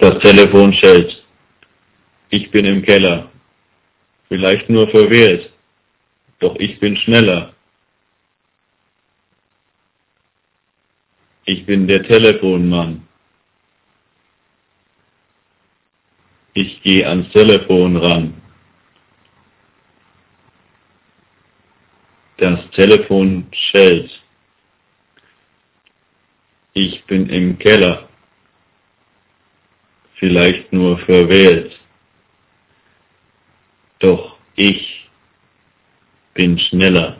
Das Telefon schellt. Ich bin im Keller. Vielleicht nur verwirrt. Doch ich bin schneller. Ich bin der Telefonmann. Ich gehe ans Telefon ran. Das Telefon schellt. Ich bin im Keller. Vielleicht nur verwählt. Doch ich bin schneller.